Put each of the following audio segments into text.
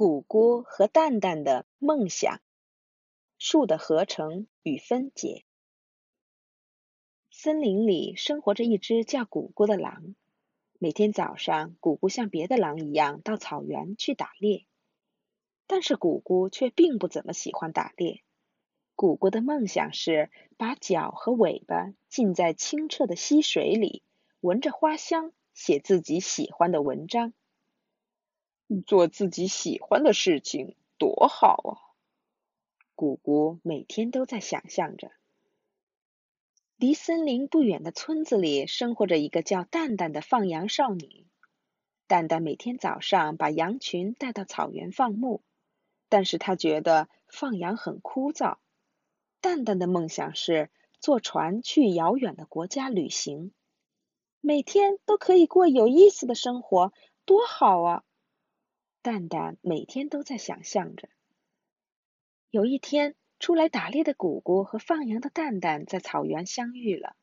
谷谷和蛋蛋的梦想，树的合成与分解。森林里生活着一只叫谷谷的狼。每天早上，谷谷像别的狼一样到草原去打猎，但是谷谷却并不怎么喜欢打猎。谷谷的梦想是把脚和尾巴浸在清澈的溪水里，闻着花香，写自己喜欢的文章。做自己喜欢的事情多好啊！谷谷每天都在想象着。离森林不远的村子里，生活着一个叫蛋蛋的放羊少女。蛋蛋每天早上把羊群带到草原放牧，但是她觉得放羊很枯燥。蛋蛋的梦想是坐船去遥远的国家旅行，每天都可以过有意思的生活，多好啊！蛋蛋每天都在想象着。有一天，出来打猎的谷谷和放羊的蛋蛋在草原相遇了。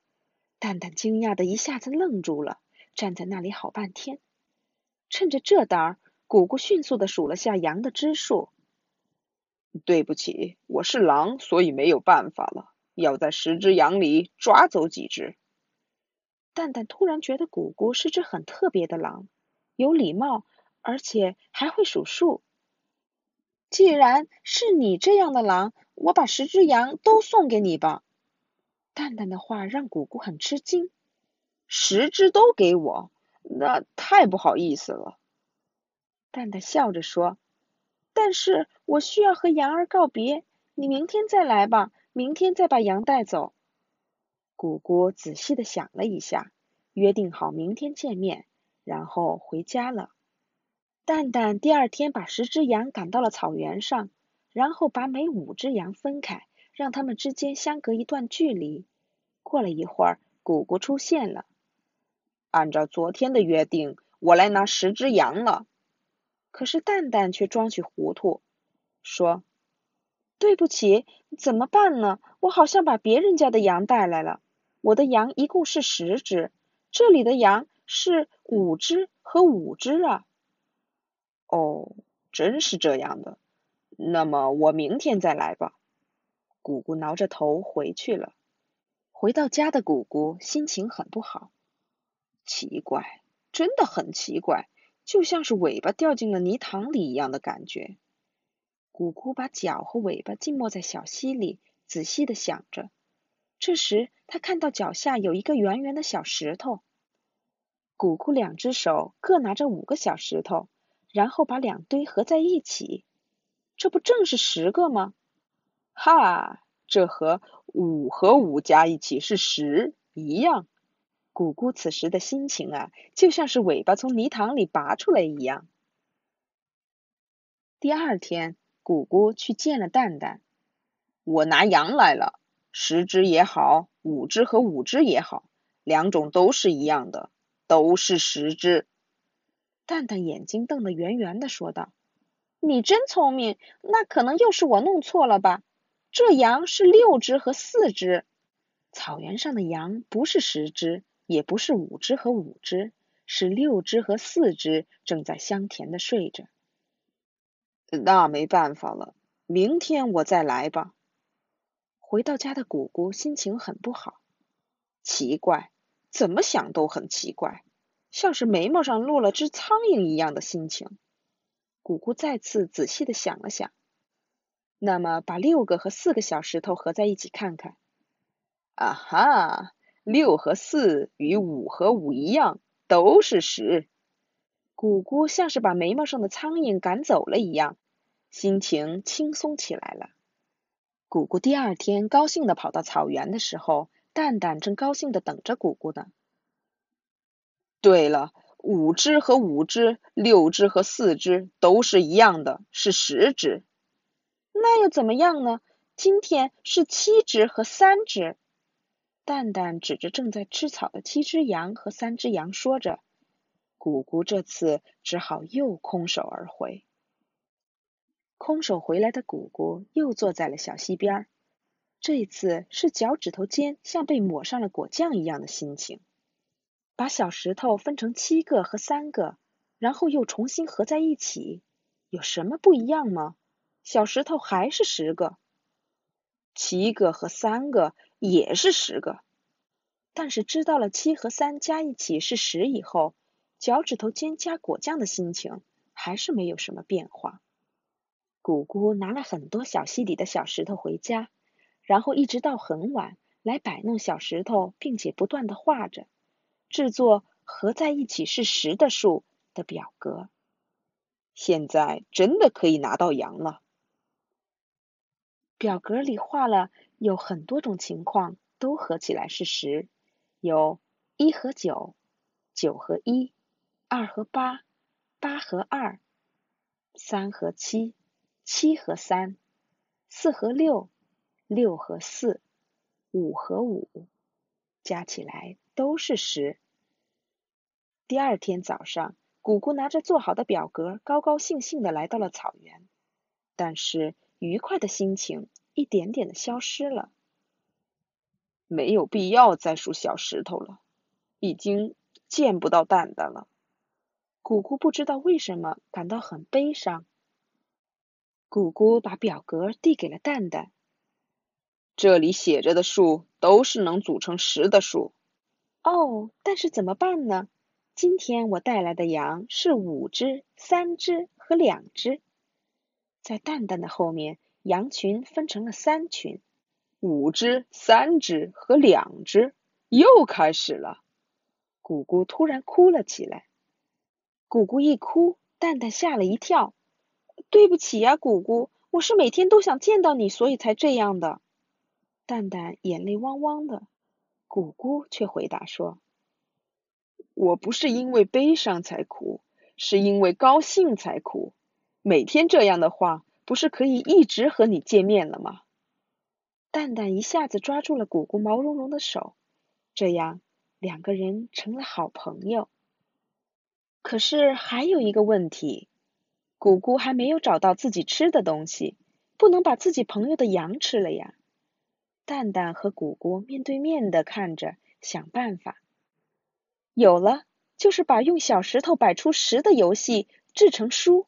蛋蛋惊讶的一下子愣住了，站在那里好半天。趁着这当儿，谷谷迅速的数了下羊的只数。对不起，我是狼，所以没有办法了。要在十只羊里抓走几只。蛋蛋突然觉得谷谷是只很特别的狼，有礼貌。而且还会数数。既然是你这样的狼，我把十只羊都送给你吧。蛋蛋的话让谷谷很吃惊。十只都给我？那太不好意思了。蛋蛋笑着说：“但是我需要和羊儿告别，你明天再来吧，明天再把羊带走。”谷谷仔细的想了一下，约定好明天见面，然后回家了。蛋蛋第二天把十只羊赶到了草原上，然后把每五只羊分开，让它们之间相隔一段距离。过了一会儿，谷谷出现了。按照昨天的约定，我来拿十只羊了。可是蛋蛋却装起糊涂，说：“对不起，怎么办呢？我好像把别人家的羊带来了。我的羊一共是十只，这里的羊是五只和五只啊。”哦，真是这样的。那么我明天再来吧。谷谷挠着头回去了。回到家的谷谷心情很不好。奇怪，真的很奇怪，就像是尾巴掉进了泥塘里一样的感觉。谷谷把脚和尾巴浸没在小溪里，仔细的想着。这时，他看到脚下有一个圆圆的小石头。谷谷两只手各拿着五个小石头。然后把两堆合在一起，这不正是十个吗？哈，这和五和五加一起是十一样。谷谷此时的心情啊，就像是尾巴从泥塘里拔出来一样。第二天，谷谷去见了蛋蛋。我拿羊来了，十只也好，五只和五只也好，两种都是一样的，都是十只。蛋蛋眼睛瞪得圆圆的，说道：“你真聪明，那可能又是我弄错了吧？这羊是六只和四只，草原上的羊不是十只，也不是五只和五只，是六只和四只，正在香甜的睡着。那没办法了，明天我再来吧。”回到家的姑姑心情很不好，奇怪，怎么想都很奇怪。像是眉毛上落了只苍蝇一样的心情。谷谷再次仔细的想了想，那么把六个和四个小石头合在一起看看。啊哈，六和四与五和五一样，都是十。谷谷像是把眉毛上的苍蝇赶走了一样，心情轻松起来了。谷谷第二天高兴的跑到草原的时候，蛋蛋正高兴的等着谷谷呢。对了，五只和五只，六只和四只都是一样的，是十只。那又怎么样呢？今天是七只和三只。蛋蛋指着正在吃草的七只羊和三只羊说着。谷谷这次只好又空手而回。空手回来的谷谷又坐在了小溪边，这次是脚趾头尖像被抹上了果酱一样的心情。把小石头分成七个和三个，然后又重新合在一起。有什么不一样吗？小石头还是十个，七个和三个也是十个。但是知道了七和三加一起是十以后，脚趾头尖加果酱的心情还是没有什么变化。姑姑拿了很多小溪里的小石头回家，然后一直到很晚来摆弄小石头，并且不断的画着，制作合在一起是十的数的表格。现在真的可以拿到羊了。表格里画了有很多种情况，都合起来是十，有一和九，九和一，二和八，八和二，三和七，七和三，四和六，六和四，五和五，加起来都是十。第二天早上。姑姑拿着做好的表格，高高兴兴的来到了草原，但是愉快的心情一点点的消失了。没有必要再数小石头了，已经见不到蛋蛋了。姑姑不知道为什么感到很悲伤。姑姑把表格递给了蛋蛋，这里写着的数都是能组成十的数。哦，但是怎么办呢？今天我带来的羊是五只、三只和两只。在蛋蛋的后面，羊群分成了三群，五只、三只和两只。又开始了，姑姑突然哭了起来。姑姑一哭，蛋蛋吓了一跳。对不起呀，姑姑，我是每天都想见到你，所以才这样的。蛋蛋眼泪汪汪的，姑姑却回答说。我不是因为悲伤才哭，是因为高兴才哭。每天这样的话，不是可以一直和你见面了吗？蛋蛋一下子抓住了姑姑毛茸茸的手，这样两个人成了好朋友。可是还有一个问题，姑姑还没有找到自己吃的东西，不能把自己朋友的羊吃了呀。蛋蛋和姑姑面对面的看着，想办法。有了，就是把用小石头摆出十的游戏制成书。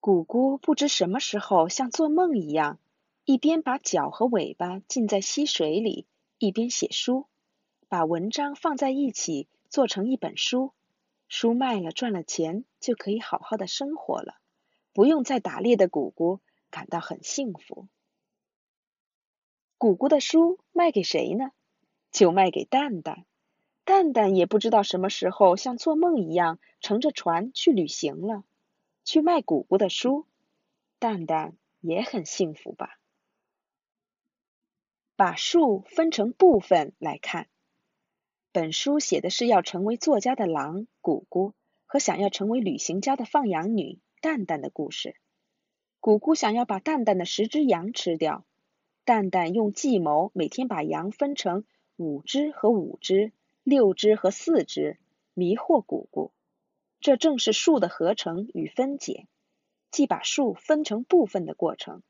姑姑不知什么时候像做梦一样，一边把脚和尾巴浸在溪水里，一边写书，把文章放在一起做成一本书。书卖了赚了钱，就可以好好的生活了，不用再打猎的姑姑感到很幸福。姑姑的书卖给谁呢？就卖给蛋蛋。蛋蛋也不知道什么时候像做梦一样乘着船去旅行了，去卖姑姑的书。蛋蛋也很幸福吧？把树分成部分来看，本书写的是要成为作家的狼姑姑和想要成为旅行家的放羊女蛋蛋的故事。姑姑想要把蛋蛋的十只羊吃掉，蛋蛋用计谋每天把羊分成五只和五只。六只和四只迷惑姑姑，这正是数的合成与分解，即把数分成部分的过程。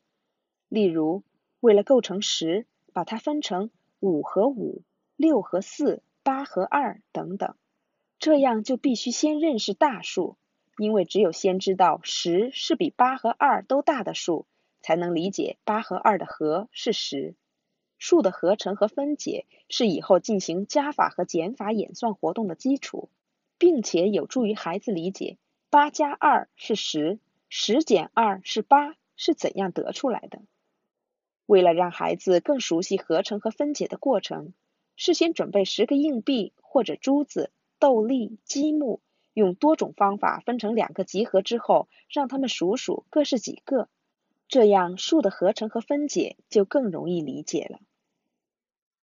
例如，为了构成十，把它分成五和五、六和四、八和二等等。这样就必须先认识大数，因为只有先知道十是比八和二都大的数，才能理解八和二的和是十。数的合成和分解是以后进行加法和减法演算活动的基础，并且有助于孩子理解八加二是十，十减二是八是怎样得出来的。为了让孩子更熟悉合成和分解的过程，事先准备十个硬币或者珠子、豆粒、积木，用多种方法分成两个集合之后，让他们数数各是几个，这样数的合成和分解就更容易理解了。